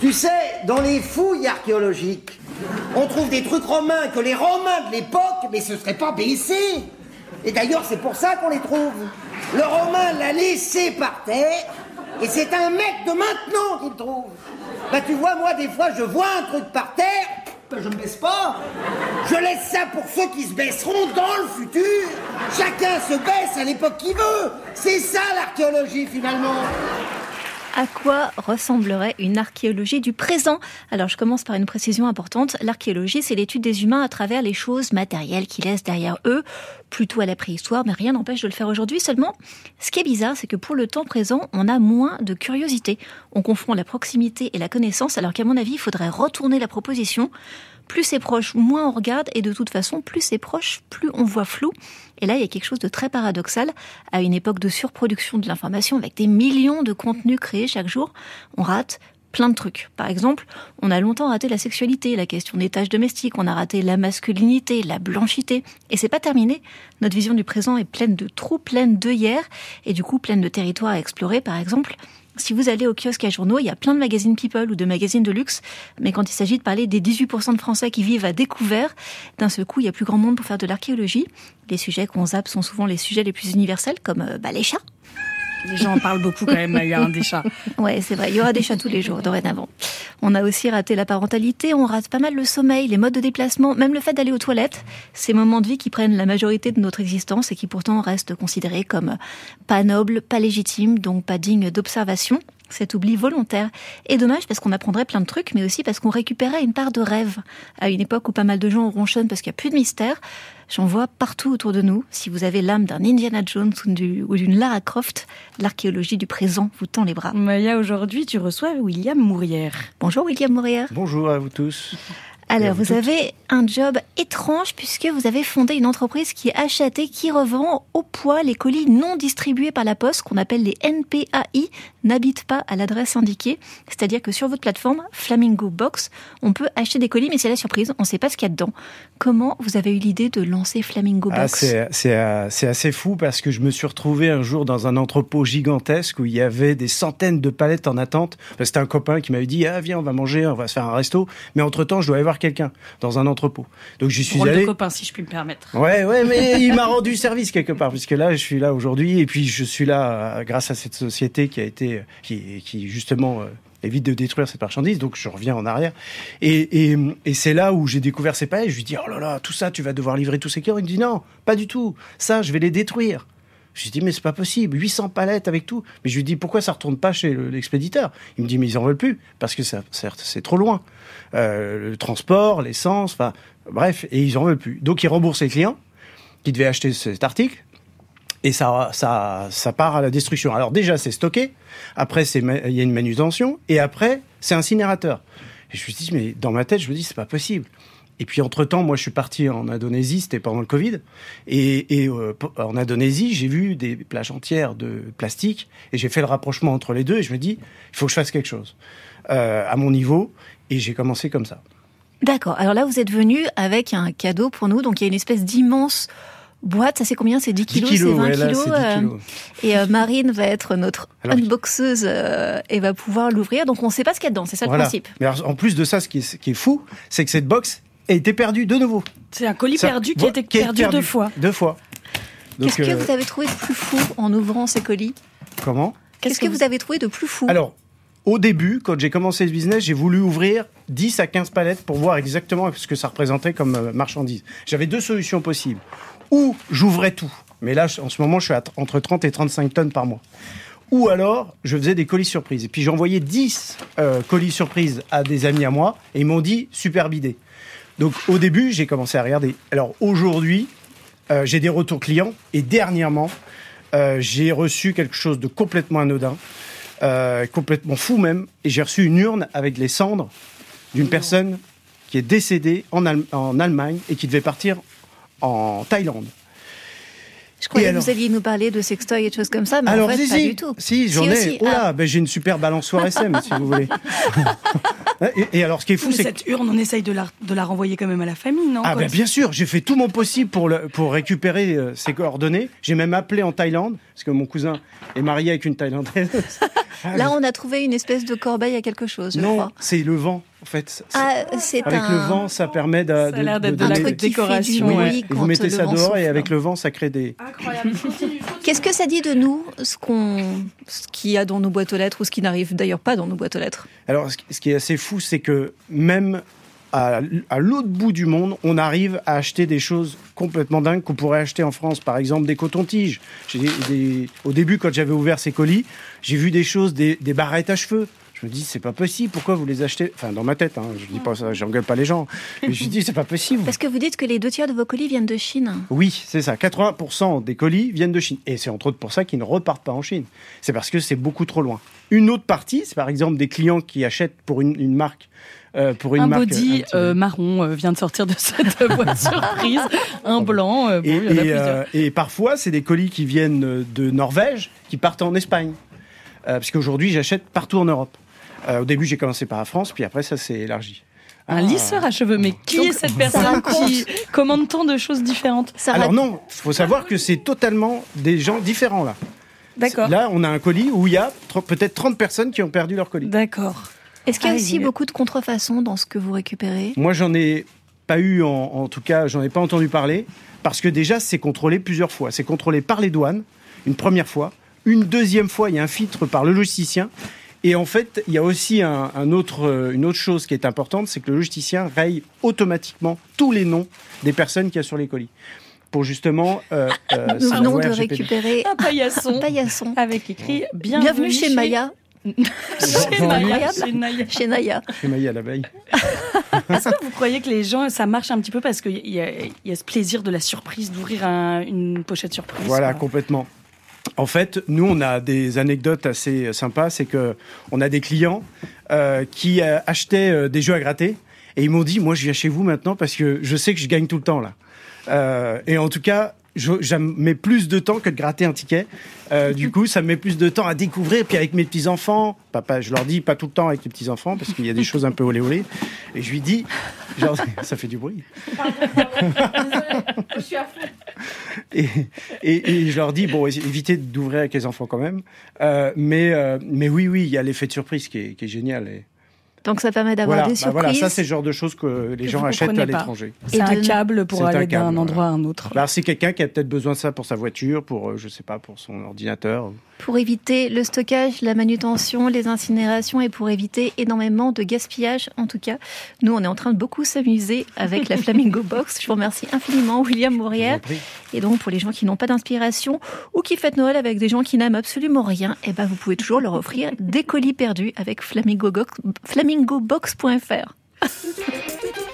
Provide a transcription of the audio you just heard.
Tu sais, dans les fouilles archéologiques, on trouve des trucs romains que les Romains de l'époque, mais ce serait pas baissé. Et d'ailleurs, c'est pour ça qu'on les trouve. Le Romain l'a laissé par terre, et c'est un mec de maintenant qui le trouve. Bah tu vois, moi des fois, je vois un truc par terre, bah, je me baisse pas. Je laisse ça pour ceux qui se baisseront dans le futur. Chacun se baisse à l'époque qu'il veut. C'est ça l'archéologie finalement. À quoi ressemblerait une archéologie du présent? Alors je commence par une précision importante. L'archéologie, c'est l'étude des humains à travers les choses matérielles qu'ils laissent derrière eux, plutôt à la préhistoire, mais rien n'empêche de le faire aujourd'hui. Seulement, ce qui est bizarre, c'est que pour le temps présent, on a moins de curiosité. On confond la proximité et la connaissance, alors qu'à mon avis, il faudrait retourner la proposition. Plus c'est proche, moins on regarde, et de toute façon, plus c'est proche, plus on voit flou. Et là, il y a quelque chose de très paradoxal. À une époque de surproduction de l'information, avec des millions de contenus créés chaque jour, on rate plein de trucs. Par exemple, on a longtemps raté la sexualité, la question des tâches domestiques, on a raté la masculinité, la blanchité. Et c'est pas terminé. Notre vision du présent est pleine de trous, pleine d'œillères, et du coup pleine de territoires à explorer, par exemple. Si vous allez au kiosque à journaux, il y a plein de magazines People ou de magazines de luxe, mais quand il s'agit de parler des 18% de Français qui vivent à découvert, d'un seul coup, il y a plus grand monde pour faire de l'archéologie. Les sujets qu'on zappe sont souvent les sujets les plus universels, comme euh, bah, les chats. Les gens en parlent beaucoup quand même, il y a des chats. Ouais, c'est vrai, il y aura des chats tous les jours dorénavant. On a aussi raté la parentalité, on rate pas mal le sommeil, les modes de déplacement, même le fait d'aller aux toilettes, ces moments de vie qui prennent la majorité de notre existence et qui pourtant restent considérés comme pas nobles, pas légitimes, donc pas dignes d'observation cet oubli volontaire. Et dommage parce qu'on apprendrait plein de trucs, mais aussi parce qu'on récupérait une part de rêve. À une époque où pas mal de gens ronchonnent parce qu'il n'y a plus de mystère, j'en vois partout autour de nous. Si vous avez l'âme d'un Indiana Jones ou d'une Lara Croft, l'archéologie du présent vous tend les bras. Maya, aujourd'hui, tu reçois William Mourière. Bonjour William Mourière. Bonjour à vous tous. Alors, vous avez un job étrange puisque vous avez fondé une entreprise qui achète et qui revend au poids les colis non distribués par la poste, qu'on appelle les NPAI, n'habitent pas à l'adresse indiquée. C'est-à-dire que sur votre plateforme Flamingo Box, on peut acheter des colis, mais c'est la surprise, on ne sait pas ce qu'il y a dedans. Comment vous avez eu l'idée de lancer Flamingo Ah, Box? c'est, assez fou parce que je me suis retrouvé un jour dans un entrepôt gigantesque où il y avait des centaines de palettes en attente. Enfin, C'était un copain qui m'avait dit Ah, viens, on va manger, on va se faire un resto. Mais entre-temps, je dois aller voir quelqu'un dans un entrepôt. Donc j'y suis Rôle allé. de copain, si je puis me permettre. Ouais, ouais, mais il m'a rendu service quelque part, puisque là, je suis là aujourd'hui, et puis je suis là euh, grâce à cette société qui a été, qui, qui justement euh, évite de détruire cette marchandise, donc je reviens en arrière. Et, et, et c'est là où j'ai découvert ces palettes. Je lui dis, oh là là, tout ça, tu vas devoir livrer tous ces clients. Il me dit, non, pas du tout. Ça, je vais les détruire. Je lui dis, mais c'est pas possible, 800 palettes avec tout. Mais je lui dis, pourquoi ça retourne pas chez le- l'expéditeur? Il me dit, mais ils en veulent plus, parce que ça, certes, c'est trop loin. Euh, le transport, l'essence, enfin, bref, et ils en veulent plus. Donc, ils remboursent les clients qui devaient acheter cet article, et ça, ça, ça part à la destruction. Alors déjà, c'est stocké. Après, il y a une manutention. Et après, c'est incinérateur. Et je me dit, mais dans ma tête, je me dis, c'est pas possible. Et puis entre-temps, moi, je suis parti en Indonésie, c'était pendant le Covid. Et, et euh, en Indonésie, j'ai vu des plages entières de plastique. Et j'ai fait le rapprochement entre les deux. Et je me dis, il faut que je fasse quelque chose euh, à mon niveau. Et j'ai commencé comme ça. D'accord. Alors là, vous êtes venu avec un cadeau pour nous. Donc il y a une espèce d'immense boîte. Ça c'est combien? C'est 10 kilos, 10 c'est 20 ouais, là, kilos. c'est 10 euh, kilos. Et euh, Marine va être notre Alors- unboxeuse euh, et va pouvoir l'ouvrir. Donc on ne sait pas ce qu'il y a dedans. C'est ça le principe. Mais alors, en plus de ça, ce qui est, ce qui est fou, c'est que cette box a été perdue de nouveau. C'est un colis Ça- perdu qui a été perdu deux fois. Deux fois. Qu'est-ce que euh, vous avez trouvé de plus fou en ouvrant ces colis Comment Qu'est-ce que vous avez trouvé de plus fou Alors, au début, quand j'ai commencé ce business, j'ai voulu ouvrir 10 à 15 palettes pour voir exactement ce que ça représentait comme euh, marchandise. J'avais deux solutions possibles. Ou j'ouvrais tout, mais là, en ce moment, je suis à tr- entre 30 et 35 tonnes par mois. Ou alors, je faisais des colis surprises. Et puis, j'envoyais 10 euh, colis surprises à des amis à moi, et ils m'ont dit, superbe idée. Donc, au début, j'ai commencé à regarder. Alors, aujourd'hui, euh, j'ai des retours clients, et dernièrement, euh, j'ai reçu quelque chose de complètement anodin euh, complètement fou même, et j'ai reçu une urne avec les cendres d'une personne qui est décédée en, Allem- en Allemagne et qui devait partir en Thaïlande. Je croyais que vous alliez nous parler de sextoy et de choses comme ça, mais alors, en fait, si, pas si, du tout. Si, j'en ai. aussi. Oh là, Ah. ben, j'ai une super balançoire SM, si vous voulez. et, et alors, ce qui est fou, Mais c'est que cette urne, on essaye de la, de la renvoyer quand même à la famille, non Ah ben bien sûr, j'ai fait tout mon possible pour, le, pour récupérer euh, ses coordonnées. J'ai même appelé en Thaïlande, parce que mon cousin est marié avec une Thaïlandaise. Là, on a trouvé une espèce de corbeille à quelque chose, je non, crois. c'est le vent, en fait. Ah, Avec un... le vent, ça permet de, Ça a de- qui fait du décoration, vous mettez ça dehors et avec le vent, ça crée des... Incroyable. Qu'est-ce que ça dit de nous, ce qu'on, ce qu'il y a dans nos boîtes aux lettres ou ce qui n'arrive d'ailleurs pas dans nos boîtes aux lettres? Alors, ce qui- est assez fou, c'est que même à, l'autre bout du monde, on arrive à acheter des choses complètement dingues qu'on pourrait acheter en France. Par exemple, des cotons-tiges. Des- Au début, quand j'avais ouvert ces colis, j'ai vu des choses, des, des barrettes à cheveux. Je me dis, c'est pas possible. Pourquoi vous les achetez? Enfin, dans ma tête, hein, je dis pas ça, j'engueule pas les gens. Mais je dis, c'est pas possible. Parce que vous dites que les deux tiers de vos colis viennent de Chine. Oui, c'est ça. 80% des colis viennent de Chine. Et c'est entre autres pour ça qu'ils ne repartent pas en Chine. C'est parce que c'est beaucoup trop loin. Une autre partie, c'est par exemple des clients qui achètent pour une, une marque. euh, pour une un marque, body un petit peu- euh, marron euh, vient de sortir de cette boîte surprise. Un blanc, euh, bon, Et, il y en a et, plusieurs. euh, et parfois, c'est des colis qui viennent euh, de Norvège, qui partent en Espagne. Euh, parce qu'aujourd'hui, j'achète partout en Europe. Euh, au début, j'ai commencé par la France, puis après, ça s'est élargi. Un Ah. lisseur à cheveux, mais qui Donc, est cette personne qui commande tant de choses différentes Ça Alors non, il faut savoir que c'est totalement des gens différents là. D'accord. Là, on a un colis où il y a tr- peut-être 30 personnes qui ont perdu leur colis. D'accord. Est-ce qu'il y a Ah, aussi beaucoup de contrefaçons dans ce que vous récupérez? Moi, j'en ai pas eu, en, en tout cas, j'en ai pas entendu parler, parce que déjà, c'est contrôlé plusieurs fois. C'est contrôlé par les douanes, une première fois. Une deuxième fois, il y a un filtre par le logisticien. Et en fait, il y a aussi un, un autre, euh, une autre chose qui est importante, c'est que le logisticien raye automatiquement tous les noms des personnes qu'il y a sur les colis. Pour justement... Euh, euh, Nous savoir venons de RGPD. récupérer Un paillasson un paillasson. avec écrit Bienvenue, Bienvenue chez Maya, Chez Maya. Incroyable. Chez Naya. chez Naya. Chez Maï à l'abeille. Est-ce que vous croyez que les gens, ça marche un petit peu parce qu'il y, a- il y a ce plaisir de la surprise, d'ouvrir un- une pochette surprise Voilà, quoi? complètement. En fait, nous, on a des anecdotes assez sympas. C'est que on a des clients euh, qui euh, achetaient euh, des jeux à gratter et ils m'ont dit, moi, je viens chez vous maintenant parce que je sais que je gagne tout le temps là. Euh, et en tout cas, je, je mets plus de temps que de gratter un ticket. Euh, du coup, ça me met plus de temps à découvrir. Puis avec mes petits enfants, papa, je leur dis pas tout le temps avec les petits enfants parce qu'il y a des choses un peu olé olé. Et je lui dis, genre, ça fait du bruit. Et, et, et je leur dis bon évitez d'ouvrir avec les enfants quand même. Euh, mais euh, mais oui oui il y a l'effet de surprise qui est, qui est génial Donc ça permet d'avoir voilà des bah voilà surprises. ça c'est le genre de choses que les Que gens achètent à l'étranger C'est Et un de- câble pour aller d'un endroit à un autre. bah, c'est quelqu'un qui a peut-être besoin de ça pour sa voiture pour euh, je sais pas pour son ordinateur pour éviter le stockage, la manutention, les incinérations et pour éviter énormément de gaspillage. En tout cas, nous, on est en train de beaucoup s'amuser avec la Flamingo Box. Je vous remercie infiniment, William Mourière. Et donc, pour les gens qui n'ont pas d'inspiration ou qui fêtent Noël avec des gens qui n'aiment absolument rien, eh ben, vous pouvez toujours leur offrir des colis perdus avec flamingobox- flamingobox.fr.